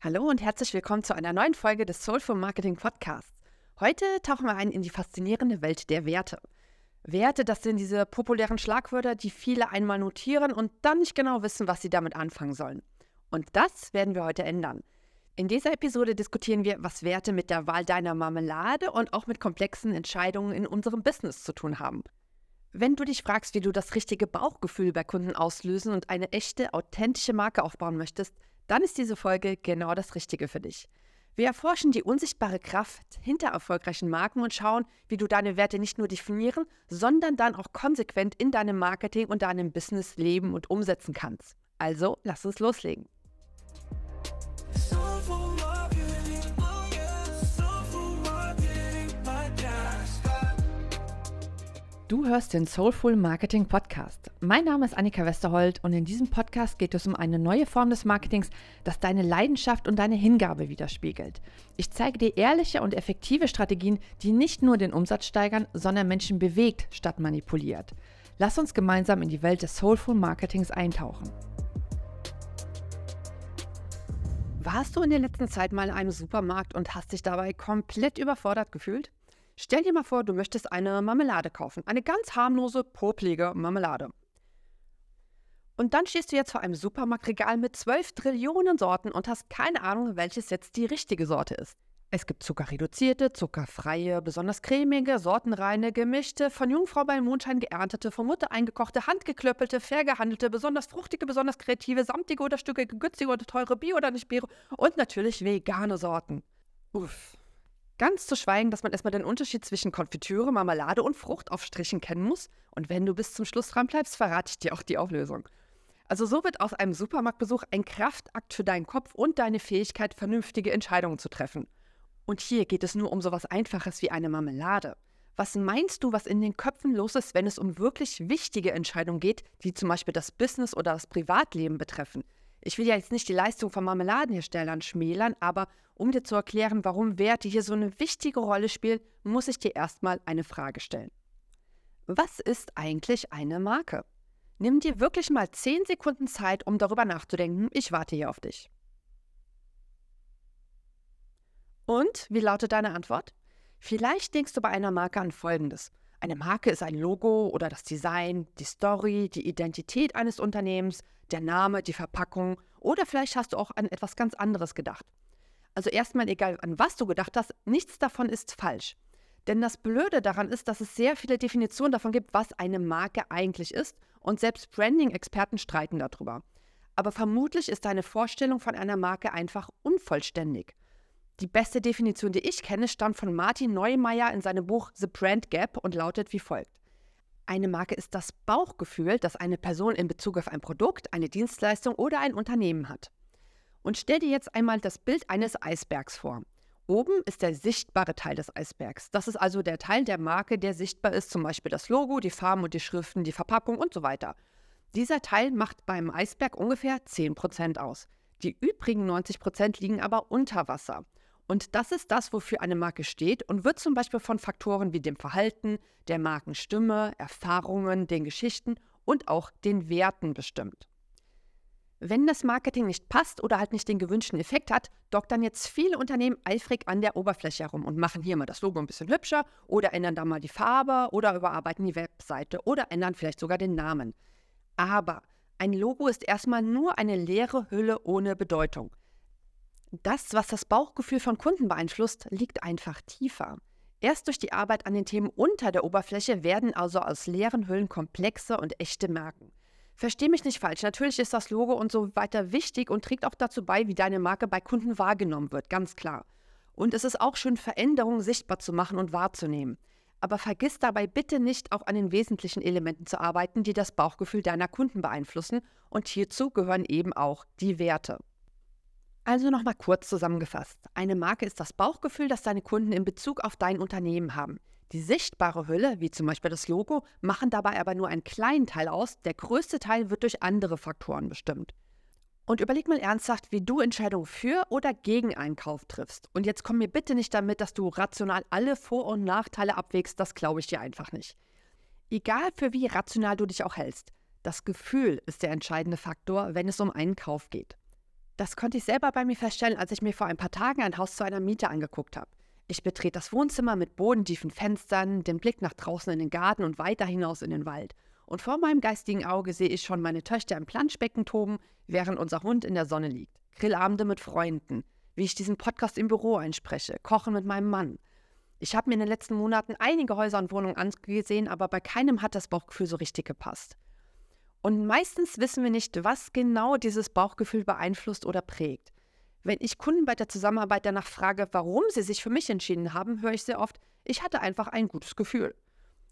Hallo und herzlich willkommen zu einer neuen Folge des Soulful Marketing Podcasts. Heute tauchen wir ein in die faszinierende Welt der Werte. Werte, das sind diese populären Schlagwörter, die viele einmal notieren und dann nicht genau wissen, was sie damit anfangen sollen. Und das werden wir heute ändern. In dieser Episode diskutieren wir, was Werte mit der Wahl deiner Marmelade und auch mit komplexen Entscheidungen in unserem Business zu tun haben. Wenn du dich fragst, wie du das richtige Bauchgefühl bei Kunden auslösen und eine echte, authentische Marke aufbauen möchtest, dann ist diese Folge genau das Richtige für dich. Wir erforschen die unsichtbare Kraft hinter erfolgreichen Marken und schauen, wie du deine Werte nicht nur definieren, sondern dann auch konsequent in deinem Marketing und deinem Business leben und umsetzen kannst. Also, lass uns loslegen. Du hörst den Soulful Marketing Podcast. Mein Name ist Annika Westerhold und in diesem Podcast geht es um eine neue Form des Marketings, das deine Leidenschaft und deine Hingabe widerspiegelt. Ich zeige dir ehrliche und effektive Strategien, die nicht nur den Umsatz steigern, sondern Menschen bewegt statt manipuliert. Lass uns gemeinsam in die Welt des Soulful Marketings eintauchen. Warst du in der letzten Zeit mal in einem Supermarkt und hast dich dabei komplett überfordert gefühlt? Stell dir mal vor, du möchtest eine Marmelade kaufen. Eine ganz harmlose, poplige Marmelade. Und dann stehst du jetzt vor einem Supermarktregal mit 12 Trillionen Sorten und hast keine Ahnung, welches jetzt die richtige Sorte ist. Es gibt zuckerreduzierte, zuckerfreie, besonders cremige, sortenreine, gemischte, von Jungfrau bei Mondschein geerntete, von Mutter eingekochte, handgeklöppelte, fair gehandelte, besonders fruchtige, besonders kreative, samtige oder stückige, günstige oder teure, bio oder nicht bio und natürlich vegane Sorten. Uff. Ganz zu schweigen, dass man erstmal den Unterschied zwischen Konfitüre, Marmelade und Fruchtaufstrichen kennen muss. Und wenn du bis zum Schluss dran bleibst, verrate ich dir auch die Auflösung. Also so wird aus einem Supermarktbesuch ein Kraftakt für deinen Kopf und deine Fähigkeit, vernünftige Entscheidungen zu treffen. Und hier geht es nur um sowas Einfaches wie eine Marmelade. Was meinst du, was in den Köpfen los ist, wenn es um wirklich wichtige Entscheidungen geht, die zum Beispiel das Business oder das Privatleben betreffen? Ich will ja jetzt nicht die Leistung von Marmeladenherstellern schmälern, aber um dir zu erklären, warum Werte hier so eine wichtige Rolle spielen, muss ich dir erstmal eine Frage stellen. Was ist eigentlich eine Marke? Nimm dir wirklich mal 10 Sekunden Zeit, um darüber nachzudenken. Ich warte hier auf dich. Und wie lautet deine Antwort? Vielleicht denkst du bei einer Marke an Folgendes. Eine Marke ist ein Logo oder das Design, die Story, die Identität eines Unternehmens, der Name, die Verpackung oder vielleicht hast du auch an etwas ganz anderes gedacht. Also erstmal egal an was du gedacht hast, nichts davon ist falsch. Denn das Blöde daran ist, dass es sehr viele Definitionen davon gibt, was eine Marke eigentlich ist und selbst Branding-Experten streiten darüber. Aber vermutlich ist deine Vorstellung von einer Marke einfach unvollständig. Die beste Definition, die ich kenne, stammt von Martin Neumeier in seinem Buch The Brand Gap und lautet wie folgt. Eine Marke ist das Bauchgefühl, das eine Person in Bezug auf ein Produkt, eine Dienstleistung oder ein Unternehmen hat. Und stell dir jetzt einmal das Bild eines Eisbergs vor. Oben ist der sichtbare Teil des Eisbergs. Das ist also der Teil der Marke, der sichtbar ist, zum Beispiel das Logo, die Farben und die Schriften, die Verpackung und so weiter. Dieser Teil macht beim Eisberg ungefähr 10% aus. Die übrigen 90% liegen aber unter Wasser. Und das ist das, wofür eine Marke steht und wird zum Beispiel von Faktoren wie dem Verhalten, der Markenstimme, Erfahrungen, den Geschichten und auch den Werten bestimmt. Wenn das Marketing nicht passt oder halt nicht den gewünschten Effekt hat, doktern jetzt viele Unternehmen eifrig an der Oberfläche herum und machen hier mal das Logo ein bisschen hübscher oder ändern da mal die Farbe oder überarbeiten die Webseite oder ändern vielleicht sogar den Namen. Aber ein Logo ist erstmal nur eine leere Hülle ohne Bedeutung. Das, was das Bauchgefühl von Kunden beeinflusst, liegt einfach tiefer. Erst durch die Arbeit an den Themen unter der Oberfläche werden also aus leeren Hüllen komplexe und echte Marken. Versteh mich nicht falsch, natürlich ist das Logo und so weiter wichtig und trägt auch dazu bei, wie deine Marke bei Kunden wahrgenommen wird, ganz klar. Und es ist auch schön, Veränderungen sichtbar zu machen und wahrzunehmen. Aber vergiss dabei bitte nicht, auch an den wesentlichen Elementen zu arbeiten, die das Bauchgefühl deiner Kunden beeinflussen. Und hierzu gehören eben auch die Werte. Also nochmal kurz zusammengefasst. Eine Marke ist das Bauchgefühl, das deine Kunden in Bezug auf dein Unternehmen haben. Die sichtbare Hülle, wie zum Beispiel das Logo, machen dabei aber nur einen kleinen Teil aus. Der größte Teil wird durch andere Faktoren bestimmt. Und überleg mal ernsthaft, wie du Entscheidungen für oder gegen einen Kauf triffst. Und jetzt komm mir bitte nicht damit, dass du rational alle Vor- und Nachteile abwägst, das glaube ich dir einfach nicht. Egal für wie rational du dich auch hältst, das Gefühl ist der entscheidende Faktor, wenn es um einen Kauf geht. Das konnte ich selber bei mir feststellen, als ich mir vor ein paar Tagen ein Haus zu einer Miete angeguckt habe. Ich betrete das Wohnzimmer mit bodentiefen Fenstern, den Blick nach draußen in den Garten und weiter hinaus in den Wald. Und vor meinem geistigen Auge sehe ich schon meine Töchter im Planschbecken toben, während unser Hund in der Sonne liegt. Grillabende mit Freunden, wie ich diesen Podcast im Büro einspreche, Kochen mit meinem Mann. Ich habe mir in den letzten Monaten einige Häuser und Wohnungen angesehen, aber bei keinem hat das Bauchgefühl so richtig gepasst. Und meistens wissen wir nicht, was genau dieses Bauchgefühl beeinflusst oder prägt. Wenn ich Kunden bei der Zusammenarbeit danach frage, warum sie sich für mich entschieden haben, höre ich sehr oft, ich hatte einfach ein gutes Gefühl.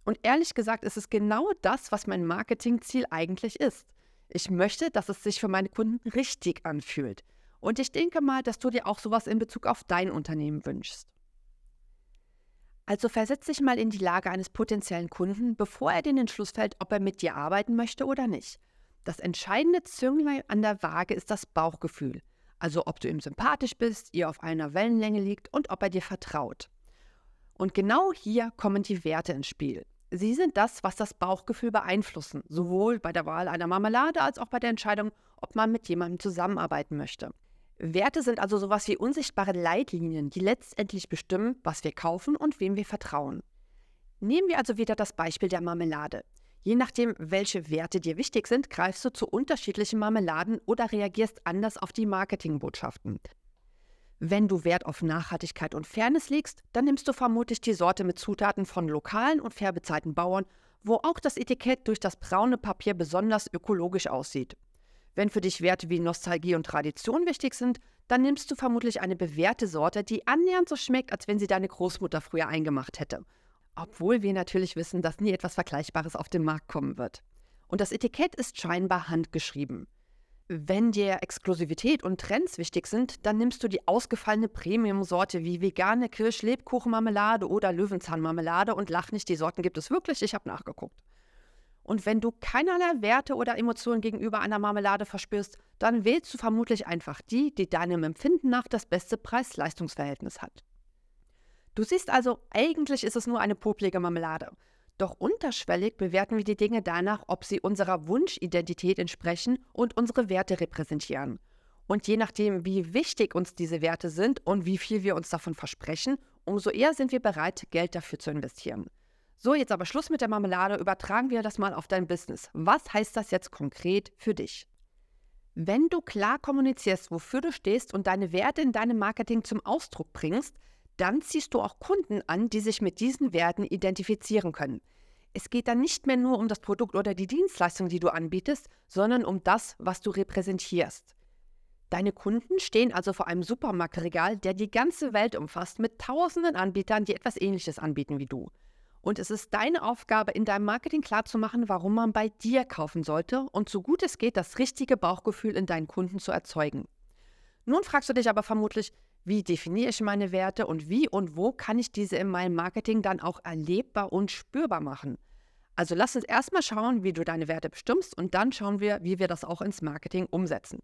Und ehrlich gesagt ist es genau das, was mein Marketingziel eigentlich ist. Ich möchte, dass es sich für meine Kunden richtig anfühlt. Und ich denke mal, dass du dir auch sowas in Bezug auf dein Unternehmen wünschst. Also versetz dich mal in die Lage eines potenziellen Kunden, bevor er den Entschluss fällt, ob er mit dir arbeiten möchte oder nicht. Das entscheidende Zünglein an der Waage ist das Bauchgefühl. Also ob du ihm sympathisch bist, ihr auf einer Wellenlänge liegt und ob er dir vertraut. Und genau hier kommen die Werte ins Spiel. Sie sind das, was das Bauchgefühl beeinflussen, sowohl bei der Wahl einer Marmelade als auch bei der Entscheidung, ob man mit jemandem zusammenarbeiten möchte. Werte sind also sowas wie unsichtbare Leitlinien, die letztendlich bestimmen, was wir kaufen und wem wir vertrauen. Nehmen wir also wieder das Beispiel der Marmelade. Je nachdem, welche Werte dir wichtig sind, greifst du zu unterschiedlichen Marmeladen oder reagierst anders auf die Marketingbotschaften. Wenn du Wert auf Nachhaltigkeit und Fairness legst, dann nimmst du vermutlich die Sorte mit Zutaten von lokalen und fair bezahlten Bauern, wo auch das Etikett durch das braune Papier besonders ökologisch aussieht. Wenn für dich Werte wie Nostalgie und Tradition wichtig sind, dann nimmst du vermutlich eine bewährte Sorte, die annähernd so schmeckt, als wenn sie deine Großmutter früher eingemacht hätte. Obwohl wir natürlich wissen, dass nie etwas Vergleichbares auf den Markt kommen wird. Und das Etikett ist scheinbar handgeschrieben. Wenn dir Exklusivität und Trends wichtig sind, dann nimmst du die ausgefallene Premium-Sorte wie vegane Kirsch-Lebkuchenmarmelade oder Löwenzahnmarmelade und lach nicht, die Sorten gibt es wirklich, ich habe nachgeguckt. Und wenn du keinerlei Werte oder Emotionen gegenüber einer Marmelade verspürst, dann wählst du vermutlich einfach die, die deinem Empfinden nach das beste Preis-Leistungs-Verhältnis hat. Du siehst also, eigentlich ist es nur eine poplige Marmelade. Doch unterschwellig bewerten wir die Dinge danach, ob sie unserer Wunschidentität entsprechen und unsere Werte repräsentieren. Und je nachdem, wie wichtig uns diese Werte sind und wie viel wir uns davon versprechen, umso eher sind wir bereit, Geld dafür zu investieren. So, jetzt aber Schluss mit der Marmelade, übertragen wir das mal auf dein Business. Was heißt das jetzt konkret für dich? Wenn du klar kommunizierst, wofür du stehst und deine Werte in deinem Marketing zum Ausdruck bringst, dann ziehst du auch Kunden an, die sich mit diesen Werten identifizieren können. Es geht dann nicht mehr nur um das Produkt oder die Dienstleistung, die du anbietest, sondern um das, was du repräsentierst. Deine Kunden stehen also vor einem Supermarktregal, der die ganze Welt umfasst, mit tausenden Anbietern, die etwas Ähnliches anbieten wie du. Und es ist deine Aufgabe, in deinem Marketing klarzumachen, warum man bei dir kaufen sollte und so gut es geht, das richtige Bauchgefühl in deinen Kunden zu erzeugen. Nun fragst du dich aber vermutlich, wie definiere ich meine Werte und wie und wo kann ich diese in meinem Marketing dann auch erlebbar und spürbar machen? Also lass uns erstmal schauen, wie du deine Werte bestimmst und dann schauen wir, wie wir das auch ins Marketing umsetzen.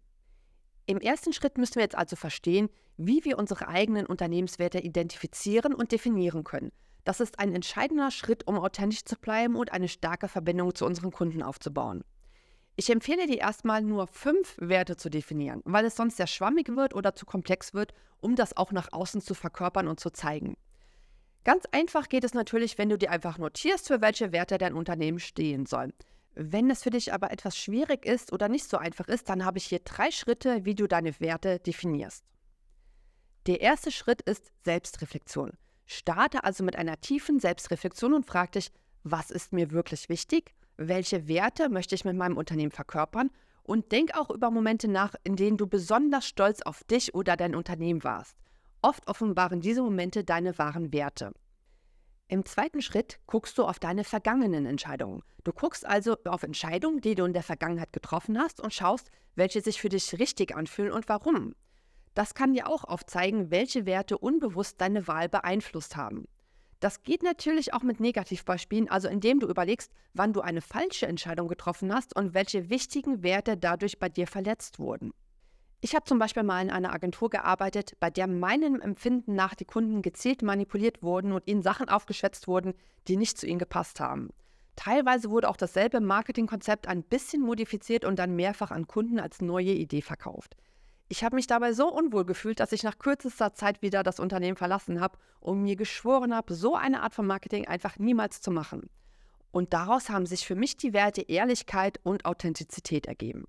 Im ersten Schritt müssen wir jetzt also verstehen, wie wir unsere eigenen Unternehmenswerte identifizieren und definieren können. Das ist ein entscheidender Schritt, um authentisch zu bleiben und eine starke Verbindung zu unseren Kunden aufzubauen. Ich empfehle dir erstmal nur fünf Werte zu definieren, weil es sonst sehr schwammig wird oder zu komplex wird, um das auch nach außen zu verkörpern und zu zeigen. Ganz einfach geht es natürlich, wenn du dir einfach notierst, für welche Werte dein Unternehmen stehen soll. Wenn es für dich aber etwas schwierig ist oder nicht so einfach ist, dann habe ich hier drei Schritte, wie du deine Werte definierst. Der erste Schritt ist Selbstreflexion. Starte also mit einer tiefen Selbstreflexion und frag dich, was ist mir wirklich wichtig? Welche Werte möchte ich mit meinem Unternehmen verkörpern? Und denk auch über Momente nach, in denen du besonders stolz auf dich oder dein Unternehmen warst. Oft offenbaren diese Momente deine wahren Werte. Im zweiten Schritt guckst du auf deine vergangenen Entscheidungen. Du guckst also auf Entscheidungen, die du in der Vergangenheit getroffen hast und schaust, welche sich für dich richtig anfühlen und warum. Das kann dir auch aufzeigen, welche Werte unbewusst deine Wahl beeinflusst haben. Das geht natürlich auch mit Negativbeispielen, also indem du überlegst, wann du eine falsche Entscheidung getroffen hast und welche wichtigen Werte dadurch bei dir verletzt wurden. Ich habe zum Beispiel mal in einer Agentur gearbeitet, bei der meinem Empfinden nach die Kunden gezielt manipuliert wurden und ihnen Sachen aufgeschwätzt wurden, die nicht zu ihnen gepasst haben. Teilweise wurde auch dasselbe Marketingkonzept ein bisschen modifiziert und dann mehrfach an Kunden als neue Idee verkauft. Ich habe mich dabei so unwohl gefühlt, dass ich nach kürzester Zeit wieder das Unternehmen verlassen habe und mir geschworen habe, so eine Art von Marketing einfach niemals zu machen. Und daraus haben sich für mich die Werte Ehrlichkeit und Authentizität ergeben.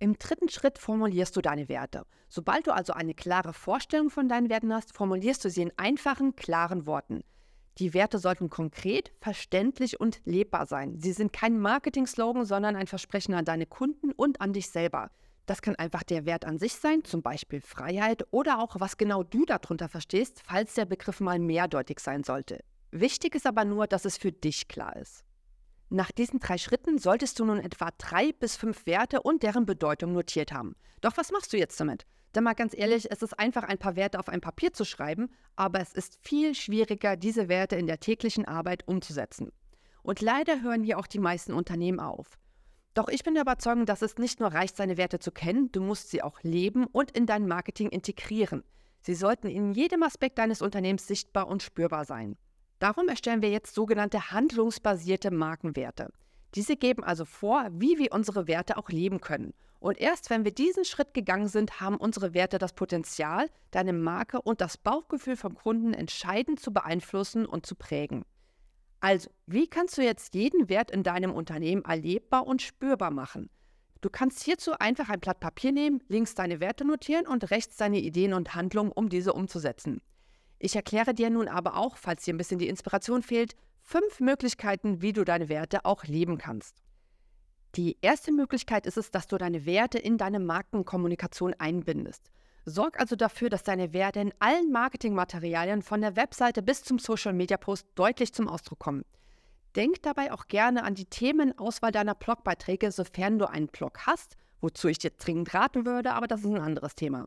Im dritten Schritt formulierst du deine Werte. Sobald du also eine klare Vorstellung von deinen Werten hast, formulierst du sie in einfachen, klaren Worten. Die Werte sollten konkret, verständlich und lebbar sein. Sie sind kein Marketing-Slogan, sondern ein Versprechen an deine Kunden und an dich selber. Das kann einfach der Wert an sich sein, zum Beispiel Freiheit oder auch was genau du darunter verstehst, falls der Begriff mal mehrdeutig sein sollte. Wichtig ist aber nur, dass es für dich klar ist. Nach diesen drei Schritten solltest du nun etwa drei bis fünf Werte und deren Bedeutung notiert haben. Doch was machst du jetzt damit? Denn mal ganz ehrlich, es ist einfach ein paar Werte auf ein Papier zu schreiben, aber es ist viel schwieriger, diese Werte in der täglichen Arbeit umzusetzen. Und leider hören hier auch die meisten Unternehmen auf. Doch ich bin der Überzeugung, dass es nicht nur reicht, seine Werte zu kennen, du musst sie auch leben und in dein Marketing integrieren. Sie sollten in jedem Aspekt deines Unternehmens sichtbar und spürbar sein. Darum erstellen wir jetzt sogenannte handlungsbasierte Markenwerte. Diese geben also vor, wie wir unsere Werte auch leben können. Und erst wenn wir diesen Schritt gegangen sind, haben unsere Werte das Potenzial, deine Marke und das Bauchgefühl vom Kunden entscheidend zu beeinflussen und zu prägen. Also, wie kannst du jetzt jeden Wert in deinem Unternehmen erlebbar und spürbar machen? Du kannst hierzu einfach ein Blatt Papier nehmen, links deine Werte notieren und rechts deine Ideen und Handlungen, um diese umzusetzen. Ich erkläre dir nun aber auch, falls dir ein bisschen die Inspiration fehlt, fünf Möglichkeiten, wie du deine Werte auch leben kannst. Die erste Möglichkeit ist es, dass du deine Werte in deine Markenkommunikation einbindest. Sorg also dafür, dass deine Werte in allen Marketingmaterialien von der Webseite bis zum Social Media Post deutlich zum Ausdruck kommen. Denk dabei auch gerne an die Themenauswahl deiner Blogbeiträge, sofern du einen Blog hast, wozu ich dir dringend raten würde, aber das ist ein anderes Thema.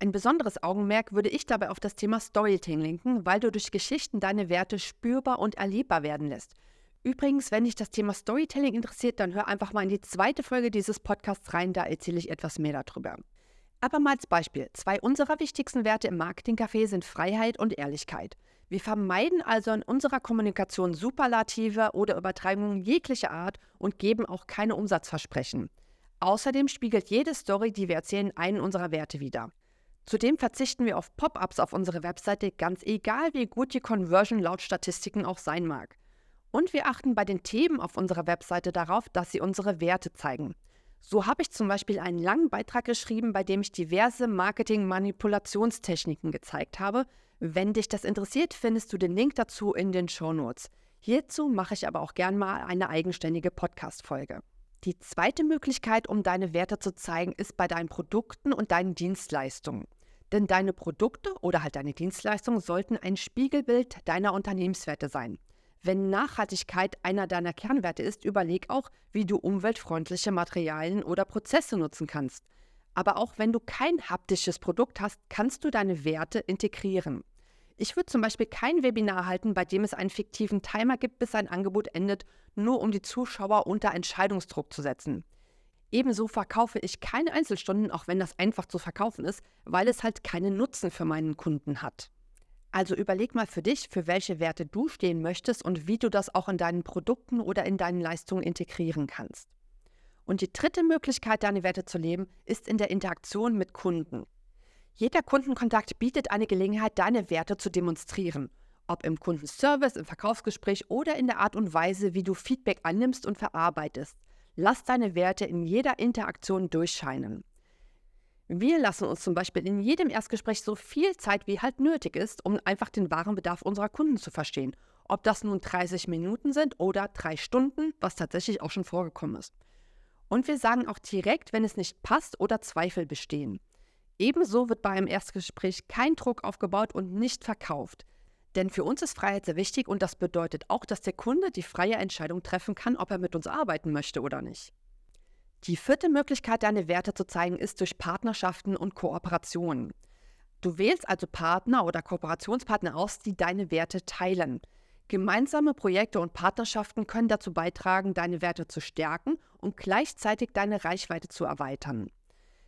Ein besonderes Augenmerk würde ich dabei auf das Thema Storytelling lenken, weil du durch Geschichten deine Werte spürbar und erlebbar werden lässt. Übrigens, wenn dich das Thema Storytelling interessiert, dann hör einfach mal in die zweite Folge dieses Podcasts rein, da erzähle ich etwas mehr darüber. Aber mal als Beispiel, zwei unserer wichtigsten Werte im Marketingcafé sind Freiheit und Ehrlichkeit. Wir vermeiden also in unserer Kommunikation Superlative oder Übertreibungen jeglicher Art und geben auch keine Umsatzversprechen. Außerdem spiegelt jede Story, die wir erzählen, einen unserer Werte wider. Zudem verzichten wir auf Pop-ups auf unserer Webseite, ganz egal wie gut die Conversion laut Statistiken auch sein mag. Und wir achten bei den Themen auf unserer Webseite darauf, dass sie unsere Werte zeigen. So habe ich zum Beispiel einen langen Beitrag geschrieben, bei dem ich diverse Marketing-Manipulationstechniken gezeigt habe. Wenn dich das interessiert, findest du den Link dazu in den Show Notes. Hierzu mache ich aber auch gern mal eine eigenständige Podcast-Folge. Die zweite Möglichkeit, um deine Werte zu zeigen, ist bei deinen Produkten und deinen Dienstleistungen. Denn deine Produkte oder halt deine Dienstleistungen sollten ein Spiegelbild deiner Unternehmenswerte sein. Wenn Nachhaltigkeit einer deiner Kernwerte ist, überleg auch, wie du umweltfreundliche Materialien oder Prozesse nutzen kannst. Aber auch wenn du kein haptisches Produkt hast, kannst du deine Werte integrieren. Ich würde zum Beispiel kein Webinar halten, bei dem es einen fiktiven Timer gibt, bis ein Angebot endet, nur um die Zuschauer unter Entscheidungsdruck zu setzen. Ebenso verkaufe ich keine Einzelstunden, auch wenn das einfach zu verkaufen ist, weil es halt keinen Nutzen für meinen Kunden hat. Also überleg mal für dich, für welche Werte du stehen möchtest und wie du das auch in deinen Produkten oder in deinen Leistungen integrieren kannst. Und die dritte Möglichkeit, deine Werte zu leben, ist in der Interaktion mit Kunden. Jeder Kundenkontakt bietet eine Gelegenheit, deine Werte zu demonstrieren. Ob im Kundenservice, im Verkaufsgespräch oder in der Art und Weise, wie du Feedback annimmst und verarbeitest. Lass deine Werte in jeder Interaktion durchscheinen. Wir lassen uns zum Beispiel in jedem Erstgespräch so viel Zeit wie halt nötig ist, um einfach den wahren Bedarf unserer Kunden zu verstehen. Ob das nun 30 Minuten sind oder drei Stunden, was tatsächlich auch schon vorgekommen ist. Und wir sagen auch direkt, wenn es nicht passt oder Zweifel bestehen. Ebenso wird bei einem Erstgespräch kein Druck aufgebaut und nicht verkauft. Denn für uns ist Freiheit sehr wichtig und das bedeutet auch, dass der Kunde die freie Entscheidung treffen kann, ob er mit uns arbeiten möchte oder nicht. Die vierte Möglichkeit, deine Werte zu zeigen, ist durch Partnerschaften und Kooperationen. Du wählst also Partner oder Kooperationspartner aus, die deine Werte teilen. Gemeinsame Projekte und Partnerschaften können dazu beitragen, deine Werte zu stärken und gleichzeitig deine Reichweite zu erweitern.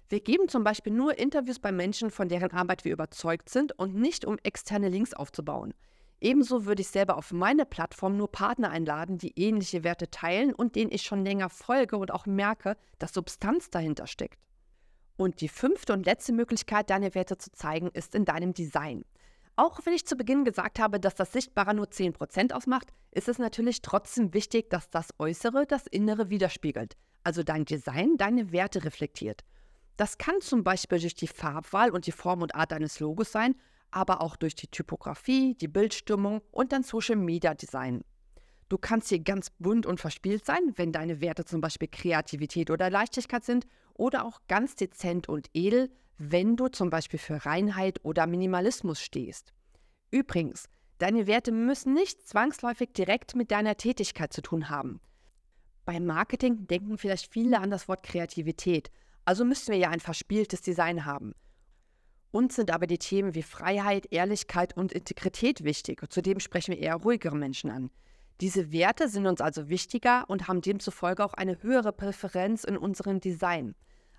Wir geben zum Beispiel nur Interviews bei Menschen, von deren Arbeit wir überzeugt sind und nicht um externe Links aufzubauen. Ebenso würde ich selber auf meine Plattform nur Partner einladen, die ähnliche Werte teilen und denen ich schon länger folge und auch merke, dass Substanz dahinter steckt. Und die fünfte und letzte Möglichkeit, deine Werte zu zeigen, ist in deinem Design. Auch wenn ich zu Beginn gesagt habe, dass das Sichtbare nur 10% ausmacht, ist es natürlich trotzdem wichtig, dass das Äußere das Innere widerspiegelt, also dein Design deine Werte reflektiert. Das kann zum Beispiel durch die Farbwahl und die Form und Art deines Logos sein, aber auch durch die Typografie, die Bildstimmung und dein Social Media Design. Du kannst hier ganz bunt und verspielt sein, wenn deine Werte zum Beispiel Kreativität oder Leichtigkeit sind, oder auch ganz dezent und edel, wenn du zum Beispiel für Reinheit oder Minimalismus stehst. Übrigens, deine Werte müssen nicht zwangsläufig direkt mit deiner Tätigkeit zu tun haben. Beim Marketing denken vielleicht viele an das Wort Kreativität, also müssen wir ja ein verspieltes Design haben. Uns sind aber die Themen wie Freiheit, Ehrlichkeit und Integrität wichtig. Zudem sprechen wir eher ruhigere Menschen an. Diese Werte sind uns also wichtiger und haben demzufolge auch eine höhere Präferenz in unserem Design.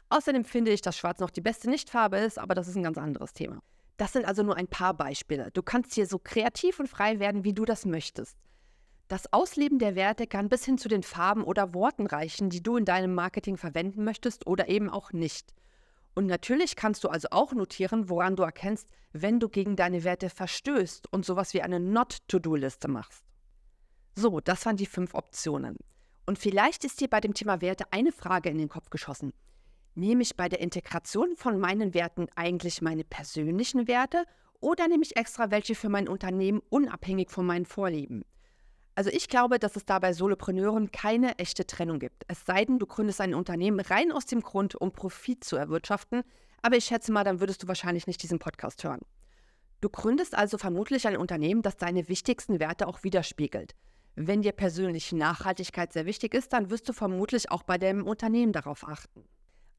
Außerdem finde ich, dass Schwarz noch die beste Nichtfarbe ist, aber das ist ein ganz anderes Thema. Das sind also nur ein paar Beispiele. Du kannst hier so kreativ und frei werden, wie du das möchtest. Das Ausleben der Werte kann bis hin zu den Farben oder Worten reichen, die du in deinem Marketing verwenden möchtest oder eben auch nicht. Und natürlich kannst du also auch notieren, woran du erkennst, wenn du gegen deine Werte verstößt und sowas wie eine Not-to-Do-Liste machst. So, das waren die fünf Optionen. Und vielleicht ist dir bei dem Thema Werte eine Frage in den Kopf geschossen. Nehme ich bei der Integration von meinen Werten eigentlich meine persönlichen Werte oder nehme ich extra welche für mein Unternehmen unabhängig von meinen Vorlieben? Also ich glaube, dass es da bei Solopreneuren keine echte Trennung gibt. Es sei denn, du gründest ein Unternehmen rein aus dem Grund, um Profit zu erwirtschaften. Aber ich schätze mal, dann würdest du wahrscheinlich nicht diesen Podcast hören. Du gründest also vermutlich ein Unternehmen, das deine wichtigsten Werte auch widerspiegelt. Wenn dir persönlich Nachhaltigkeit sehr wichtig ist, dann wirst du vermutlich auch bei deinem Unternehmen darauf achten.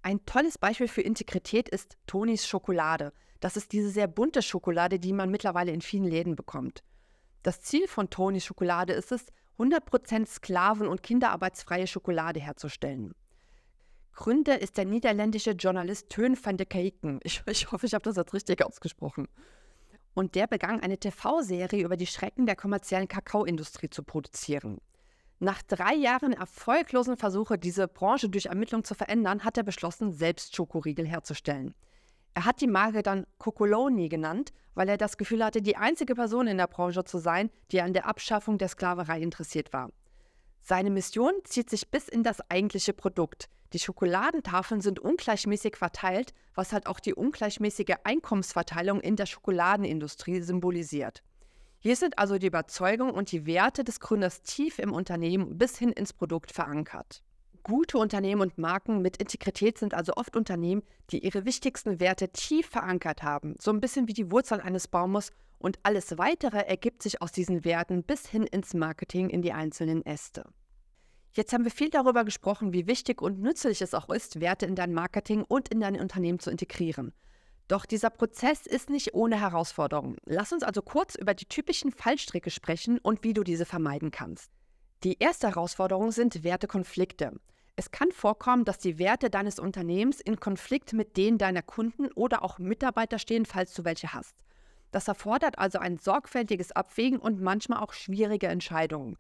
Ein tolles Beispiel für Integrität ist Tonis Schokolade. Das ist diese sehr bunte Schokolade, die man mittlerweile in vielen Läden bekommt. Das Ziel von Tonys Schokolade ist es, 100% sklaven- und kinderarbeitsfreie Schokolade herzustellen. Gründer ist der niederländische Journalist Teun van de Keiken. Ich, ich hoffe, ich habe das jetzt richtig ausgesprochen. Und der begann eine TV-Serie über die Schrecken der kommerziellen Kakaoindustrie zu produzieren. Nach drei Jahren erfolglosen Versuche, diese Branche durch Ermittlungen zu verändern, hat er beschlossen, selbst Schokoriegel herzustellen. Er hat die Marke dann Cocoloni genannt, weil er das Gefühl hatte, die einzige Person in der Branche zu sein, die an der Abschaffung der Sklaverei interessiert war. Seine Mission zieht sich bis in das eigentliche Produkt. Die Schokoladentafeln sind ungleichmäßig verteilt, was halt auch die ungleichmäßige Einkommensverteilung in der Schokoladenindustrie symbolisiert. Hier sind also die Überzeugung und die Werte des Gründers tief im Unternehmen bis hin ins Produkt verankert. Gute Unternehmen und Marken mit Integrität sind also oft Unternehmen, die ihre wichtigsten Werte tief verankert haben, so ein bisschen wie die Wurzeln eines Baumes und alles weitere ergibt sich aus diesen Werten bis hin ins Marketing in die einzelnen Äste. Jetzt haben wir viel darüber gesprochen, wie wichtig und nützlich es auch ist, Werte in dein Marketing und in dein Unternehmen zu integrieren. Doch dieser Prozess ist nicht ohne Herausforderungen. Lass uns also kurz über die typischen Fallstricke sprechen und wie du diese vermeiden kannst. Die erste Herausforderung sind Wertekonflikte. Es kann vorkommen, dass die Werte deines Unternehmens in Konflikt mit denen deiner Kunden oder auch Mitarbeiter stehen, falls du welche hast. Das erfordert also ein sorgfältiges Abwägen und manchmal auch schwierige Entscheidungen.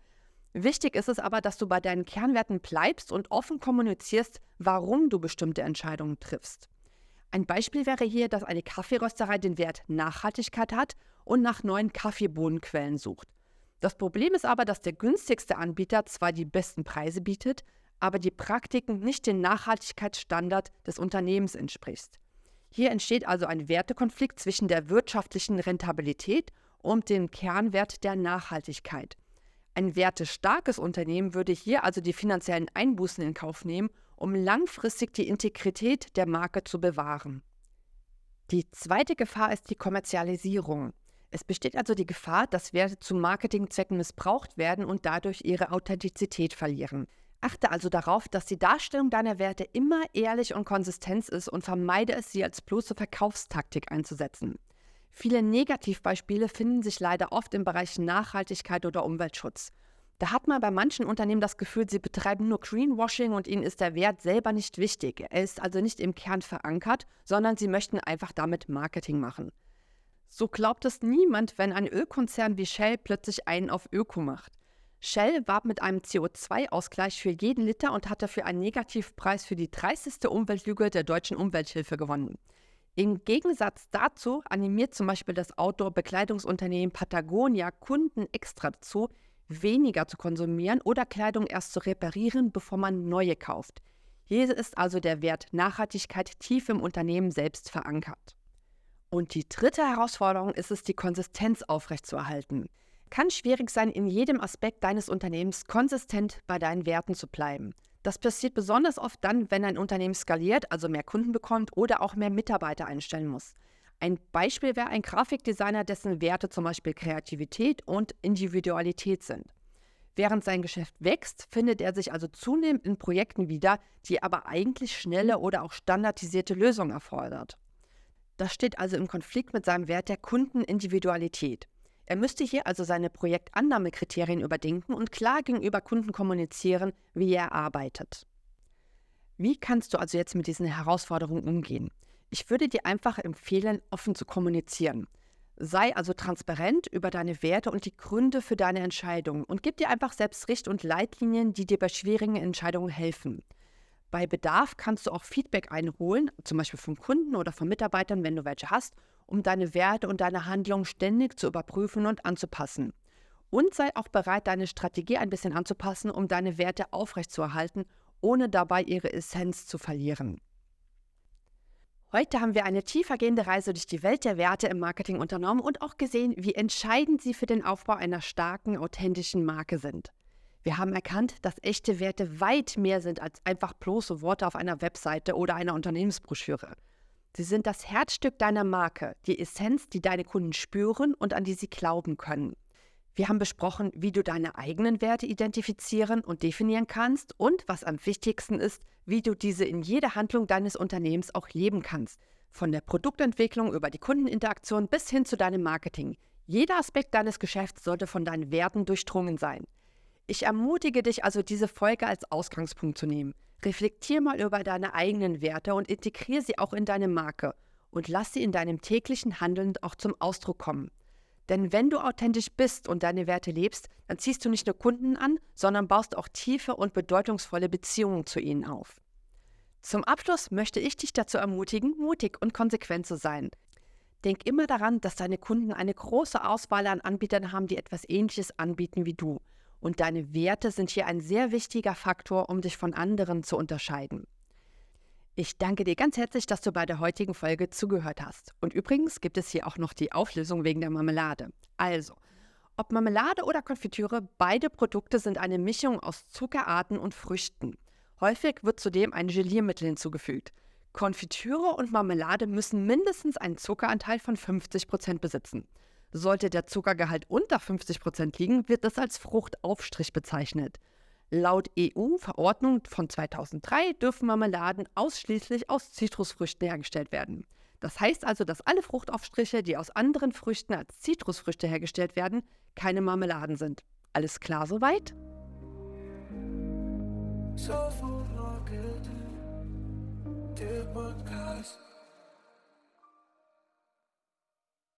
Wichtig ist es aber, dass du bei deinen Kernwerten bleibst und offen kommunizierst, warum du bestimmte Entscheidungen triffst. Ein Beispiel wäre hier, dass eine Kaffeerösterei den Wert Nachhaltigkeit hat und nach neuen Kaffeebohnenquellen sucht. Das Problem ist aber, dass der günstigste Anbieter zwar die besten Preise bietet, aber die Praktiken nicht dem Nachhaltigkeitsstandard des Unternehmens entspricht. Hier entsteht also ein Wertekonflikt zwischen der wirtschaftlichen Rentabilität und dem Kernwert der Nachhaltigkeit. Ein wertestarkes Unternehmen würde hier also die finanziellen Einbußen in Kauf nehmen, um langfristig die Integrität der Marke zu bewahren. Die zweite Gefahr ist die Kommerzialisierung. Es besteht also die Gefahr, dass Werte zu Marketingzwecken missbraucht werden und dadurch ihre Authentizität verlieren. Achte also darauf, dass die Darstellung deiner Werte immer ehrlich und konsistent ist und vermeide es, sie als bloße Verkaufstaktik einzusetzen. Viele Negativbeispiele finden sich leider oft im Bereich Nachhaltigkeit oder Umweltschutz. Da hat man bei manchen Unternehmen das Gefühl, sie betreiben nur Greenwashing und ihnen ist der Wert selber nicht wichtig. Er ist also nicht im Kern verankert, sondern sie möchten einfach damit Marketing machen. So glaubt es niemand, wenn ein Ölkonzern wie Shell plötzlich einen auf Öko macht. Shell warb mit einem CO2-Ausgleich für jeden Liter und hat dafür einen Negativpreis für die dreisteste Umweltlüge der deutschen Umwelthilfe gewonnen. Im Gegensatz dazu animiert zum Beispiel das Outdoor-Bekleidungsunternehmen Patagonia Kunden extra dazu, weniger zu konsumieren oder Kleidung erst zu reparieren, bevor man neue kauft. Hier ist also der Wert Nachhaltigkeit tief im Unternehmen selbst verankert. Und die dritte Herausforderung ist es, die Konsistenz aufrechtzuerhalten kann schwierig sein, in jedem Aspekt deines Unternehmens konsistent bei deinen Werten zu bleiben. Das passiert besonders oft dann, wenn ein Unternehmen skaliert, also mehr Kunden bekommt oder auch mehr Mitarbeiter einstellen muss. Ein Beispiel wäre ein Grafikdesigner, dessen Werte zum Beispiel Kreativität und Individualität sind. Während sein Geschäft wächst, findet er sich also zunehmend in Projekten wieder, die aber eigentlich schnelle oder auch standardisierte Lösungen erfordert. Das steht also im Konflikt mit seinem Wert der Kundenindividualität. Er müsste hier also seine Projektannahmekriterien überdenken und klar gegenüber Kunden kommunizieren, wie er arbeitet. Wie kannst du also jetzt mit diesen Herausforderungen umgehen? Ich würde dir einfach empfehlen, offen zu kommunizieren. Sei also transparent über deine Werte und die Gründe für deine Entscheidungen und gib dir einfach selbst Richt- und Leitlinien, die dir bei schwierigen Entscheidungen helfen. Bei Bedarf kannst du auch Feedback einholen, zum Beispiel vom Kunden oder von Mitarbeitern, wenn du welche hast, um deine Werte und deine Handlungen ständig zu überprüfen und anzupassen. Und sei auch bereit, deine Strategie ein bisschen anzupassen, um deine Werte aufrechtzuerhalten, ohne dabei ihre Essenz zu verlieren. Heute haben wir eine tiefergehende Reise durch die Welt der Werte im Marketing unternommen und auch gesehen, wie entscheidend sie für den Aufbau einer starken, authentischen Marke sind. Wir haben erkannt, dass echte Werte weit mehr sind als einfach bloße Worte auf einer Webseite oder einer Unternehmensbroschüre. Sie sind das Herzstück deiner Marke, die Essenz, die deine Kunden spüren und an die sie glauben können. Wir haben besprochen, wie du deine eigenen Werte identifizieren und definieren kannst und, was am wichtigsten ist, wie du diese in jeder Handlung deines Unternehmens auch leben kannst. Von der Produktentwicklung über die Kundeninteraktion bis hin zu deinem Marketing. Jeder Aspekt deines Geschäfts sollte von deinen Werten durchdrungen sein. Ich ermutige dich also, diese Folge als Ausgangspunkt zu nehmen. Reflektier mal über deine eigenen Werte und integriere sie auch in deine Marke und lass sie in deinem täglichen Handeln auch zum Ausdruck kommen. Denn wenn du authentisch bist und deine Werte lebst, dann ziehst du nicht nur Kunden an, sondern baust auch tiefe und bedeutungsvolle Beziehungen zu ihnen auf. Zum Abschluss möchte ich dich dazu ermutigen, mutig und konsequent zu sein. Denk immer daran, dass deine Kunden eine große Auswahl an Anbietern haben, die etwas Ähnliches anbieten wie du. Und deine Werte sind hier ein sehr wichtiger Faktor, um dich von anderen zu unterscheiden. Ich danke dir ganz herzlich, dass du bei der heutigen Folge zugehört hast. Und übrigens gibt es hier auch noch die Auflösung wegen der Marmelade. Also, ob Marmelade oder Konfitüre, beide Produkte sind eine Mischung aus Zuckerarten und Früchten. Häufig wird zudem ein Geliermittel hinzugefügt. Konfitüre und Marmelade müssen mindestens einen Zuckeranteil von 50% besitzen. Sollte der Zuckergehalt unter 50 Prozent liegen, wird das als Fruchtaufstrich bezeichnet. Laut EU-Verordnung von 2003 dürfen Marmeladen ausschließlich aus Zitrusfrüchten hergestellt werden. Das heißt also, dass alle Fruchtaufstriche, die aus anderen Früchten als Zitrusfrüchte hergestellt werden, keine Marmeladen sind. Alles klar soweit? So